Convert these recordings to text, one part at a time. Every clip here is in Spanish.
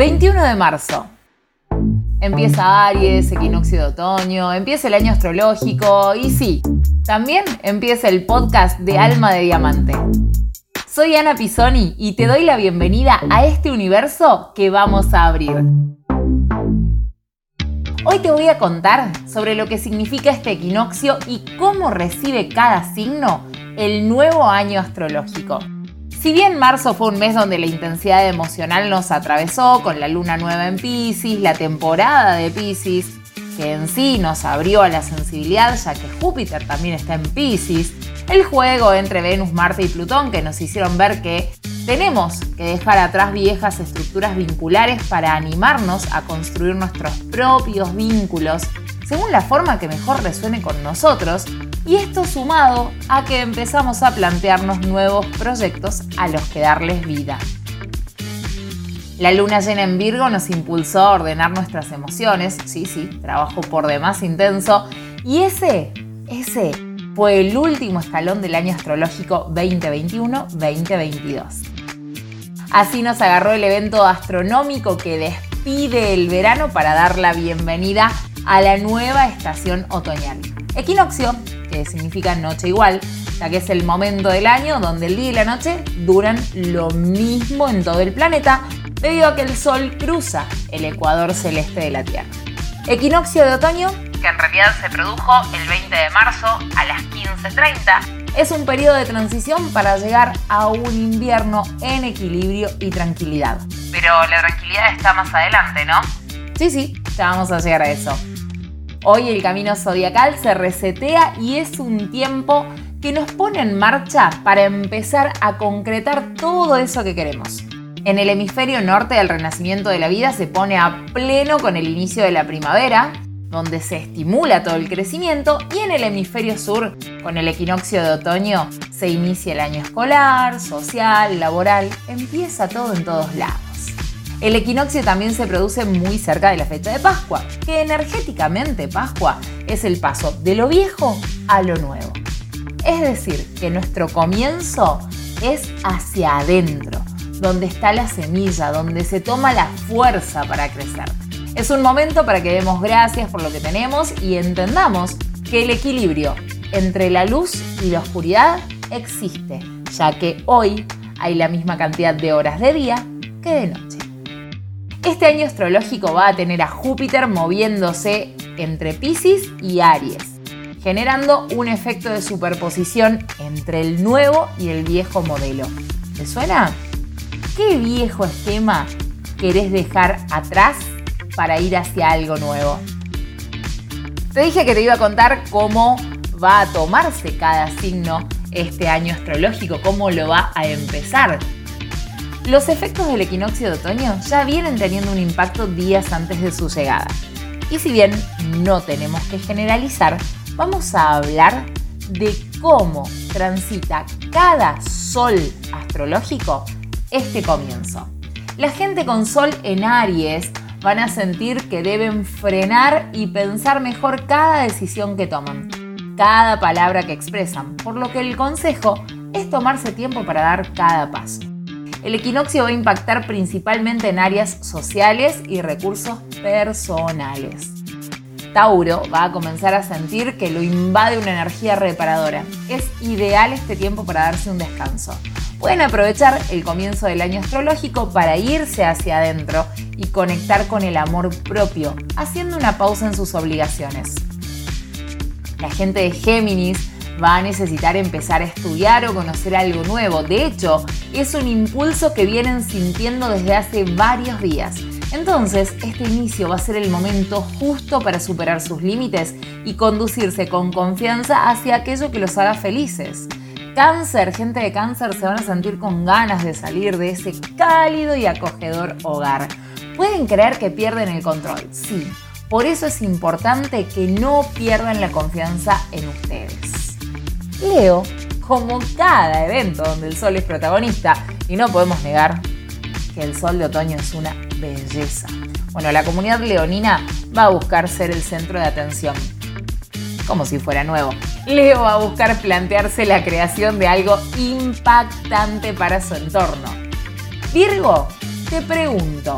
21 de marzo. Empieza Aries, equinoccio de otoño, empieza el año astrológico y sí, también empieza el podcast de Alma de Diamante. Soy Ana Pisoni y te doy la bienvenida a este universo que vamos a abrir. Hoy te voy a contar sobre lo que significa este equinoccio y cómo recibe cada signo el nuevo año astrológico. Si bien marzo fue un mes donde la intensidad emocional nos atravesó con la luna nueva en Pisces, la temporada de Pisces, que en sí nos abrió a la sensibilidad ya que Júpiter también está en Pisces, el juego entre Venus, Marte y Plutón que nos hicieron ver que tenemos que dejar atrás viejas estructuras vinculares para animarnos a construir nuestros propios vínculos según la forma que mejor resuene con nosotros y esto sumado a que empezamos a plantearnos nuevos proyectos a los que darles vida. La luna llena en Virgo nos impulsó a ordenar nuestras emociones, sí, sí, trabajo por demás intenso, y ese, ese fue el último escalón del año astrológico 2021-2022. Así nos agarró el evento astronómico que despide el verano para dar la bienvenida a la nueva estación otoñal. Equinoccio, que significa noche igual, ya que es el momento del año donde el día y la noche duran lo mismo en todo el planeta, debido a que el Sol cruza el ecuador celeste de la Tierra. Equinoccio de otoño, que en realidad se produjo el 20 de marzo a las 15.30, es un periodo de transición para llegar a un invierno en equilibrio y tranquilidad. Pero la tranquilidad está más adelante, ¿no? Sí, sí, ya vamos a llegar a eso. Hoy el camino zodiacal se resetea y es un tiempo que nos pone en marcha para empezar a concretar todo eso que queremos. En el hemisferio norte el renacimiento de la vida se pone a pleno con el inicio de la primavera, donde se estimula todo el crecimiento, y en el hemisferio sur, con el equinoccio de otoño, se inicia el año escolar, social, laboral, empieza todo en todos lados. El equinoccio también se produce muy cerca de la fecha de Pascua, que energéticamente Pascua es el paso de lo viejo a lo nuevo. Es decir, que nuestro comienzo es hacia adentro, donde está la semilla, donde se toma la fuerza para crecer. Es un momento para que demos gracias por lo que tenemos y entendamos que el equilibrio entre la luz y la oscuridad existe, ya que hoy hay la misma cantidad de horas de día que de noche. Este año astrológico va a tener a Júpiter moviéndose entre Pisces y Aries, generando un efecto de superposición entre el nuevo y el viejo modelo. ¿Te suena? ¿Qué viejo esquema querés dejar atrás para ir hacia algo nuevo? Te dije que te iba a contar cómo va a tomarse cada signo este año astrológico, cómo lo va a empezar los efectos del equinoccio de otoño ya vienen teniendo un impacto días antes de su llegada. Y si bien no tenemos que generalizar, vamos a hablar de cómo transita cada sol astrológico este comienzo. La gente con sol en Aries van a sentir que deben frenar y pensar mejor cada decisión que toman, cada palabra que expresan, por lo que el consejo es tomarse tiempo para dar cada paso. El equinoccio va a impactar principalmente en áreas sociales y recursos personales. Tauro va a comenzar a sentir que lo invade una energía reparadora. Es ideal este tiempo para darse un descanso. Pueden aprovechar el comienzo del año astrológico para irse hacia adentro y conectar con el amor propio, haciendo una pausa en sus obligaciones. La gente de Géminis va a necesitar empezar a estudiar o conocer algo nuevo. De hecho, es un impulso que vienen sintiendo desde hace varios días. Entonces, este inicio va a ser el momento justo para superar sus límites y conducirse con confianza hacia aquello que los haga felices. Cáncer, gente de cáncer se van a sentir con ganas de salir de ese cálido y acogedor hogar. Pueden creer que pierden el control, sí. Por eso es importante que no pierdan la confianza en ustedes. Leo, como cada evento donde el sol es protagonista, y no podemos negar que el sol de otoño es una belleza. Bueno, la comunidad leonina va a buscar ser el centro de atención, como si fuera nuevo. Leo va a buscar plantearse la creación de algo impactante para su entorno. Virgo, te pregunto,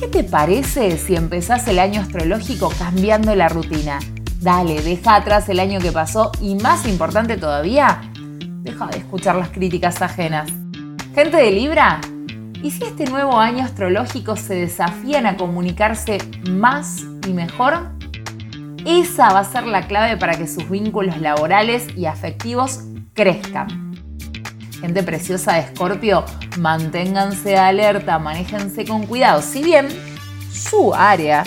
¿Qué te parece si empezás el año astrológico cambiando la rutina? Dale, deja atrás el año que pasó y más importante todavía, deja de escuchar las críticas ajenas. Gente de Libra, ¿y si este nuevo año astrológico se desafían a comunicarse más y mejor? Esa va a ser la clave para que sus vínculos laborales y afectivos crezcan. Gente preciosa de Escorpio, manténganse alerta, manéjense con cuidado. Si bien su área,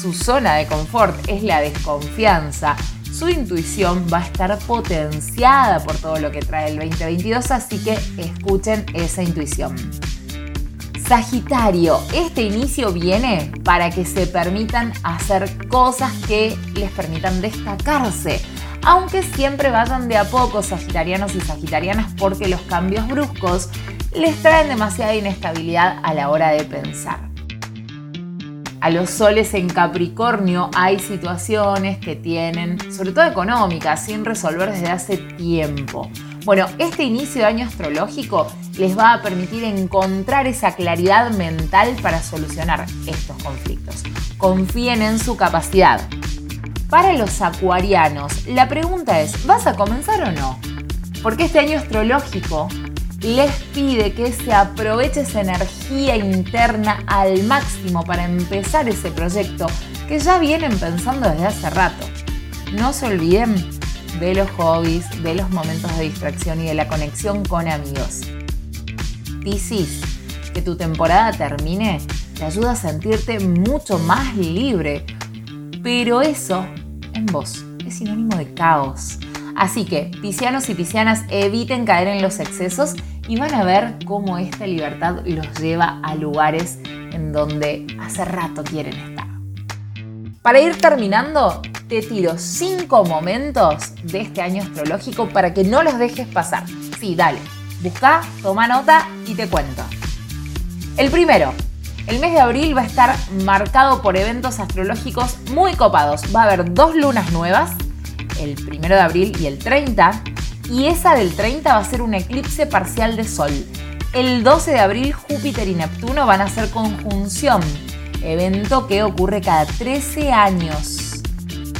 su zona de confort es la desconfianza, su intuición va a estar potenciada por todo lo que trae el 2022, así que escuchen esa intuición. Sagitario, este inicio viene para que se permitan hacer cosas que les permitan destacarse, aunque siempre vayan de a poco sagitarianos y sagitarianas porque los cambios bruscos les traen demasiada inestabilidad a la hora de pensar. A los soles en Capricornio hay situaciones que tienen, sobre todo económicas, sin resolver desde hace tiempo. Bueno, este inicio de año astrológico les va a permitir encontrar esa claridad mental para solucionar estos conflictos. Confíen en su capacidad. Para los acuarianos, la pregunta es, ¿vas a comenzar o no? Porque este año astrológico les pide que se aproveche esa energía interna al máximo para empezar ese proyecto que ya vienen pensando desde hace rato. No se olviden de los hobbies, de los momentos de distracción y de la conexión con amigos. Piscis, que tu temporada termine te ayuda a sentirte mucho más libre, pero eso en vos es sinónimo de caos. Así que, piscianos y piscianas, eviten caer en los excesos y van a ver cómo esta libertad los lleva a lugares en donde hace rato quieren estar. Para ir terminando, te tiro cinco momentos de este año astrológico para que no los dejes pasar. Sí, dale, busca, toma nota y te cuento. El primero, el mes de abril va a estar marcado por eventos astrológicos muy copados. Va a haber dos lunas nuevas el 1 de abril y el 30, y esa del 30 va a ser un eclipse parcial de Sol. El 12 de abril Júpiter y Neptuno van a hacer conjunción, evento que ocurre cada 13 años.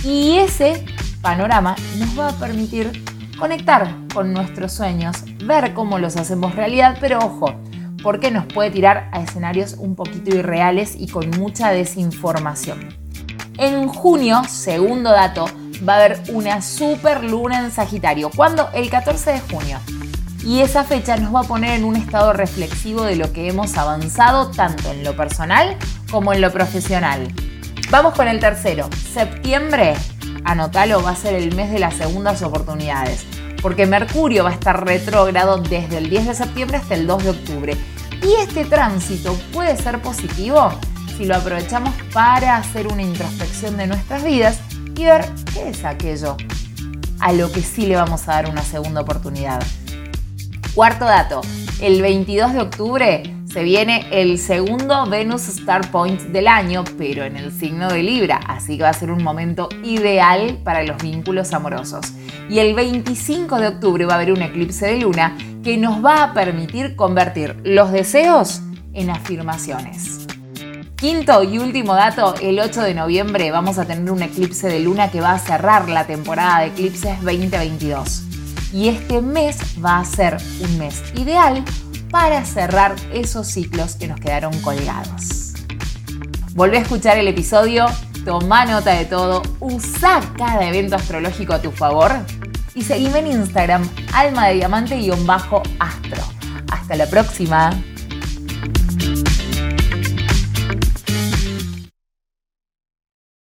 Y ese panorama nos va a permitir conectar con nuestros sueños, ver cómo los hacemos realidad, pero ojo, porque nos puede tirar a escenarios un poquito irreales y con mucha desinformación. En junio, segundo dato, va a haber una super luna en Sagitario. ¿Cuándo? El 14 de junio. Y esa fecha nos va a poner en un estado reflexivo de lo que hemos avanzado tanto en lo personal como en lo profesional. Vamos con el tercero. Septiembre, anótalo, va a ser el mes de las segundas oportunidades. Porque Mercurio va a estar retrógrado desde el 10 de septiembre hasta el 2 de octubre. Y este tránsito puede ser positivo si lo aprovechamos para hacer una introspección de nuestras vidas y ver qué es aquello a lo que sí le vamos a dar una segunda oportunidad. Cuarto dato, el 22 de octubre se viene el segundo Venus Star Point del año, pero en el signo de Libra, así que va a ser un momento ideal para los vínculos amorosos. Y el 25 de octubre va a haber un eclipse de luna que nos va a permitir convertir los deseos en afirmaciones. Quinto y último dato, el 8 de noviembre vamos a tener un eclipse de luna que va a cerrar la temporada de eclipses 2022. Y este mes va a ser un mes ideal para cerrar esos ciclos que nos quedaron colgados. Volvé a escuchar el episodio, toma nota de todo, usa cada evento astrológico a tu favor y seguime en Instagram, alma de diamante-astro. Hasta la próxima.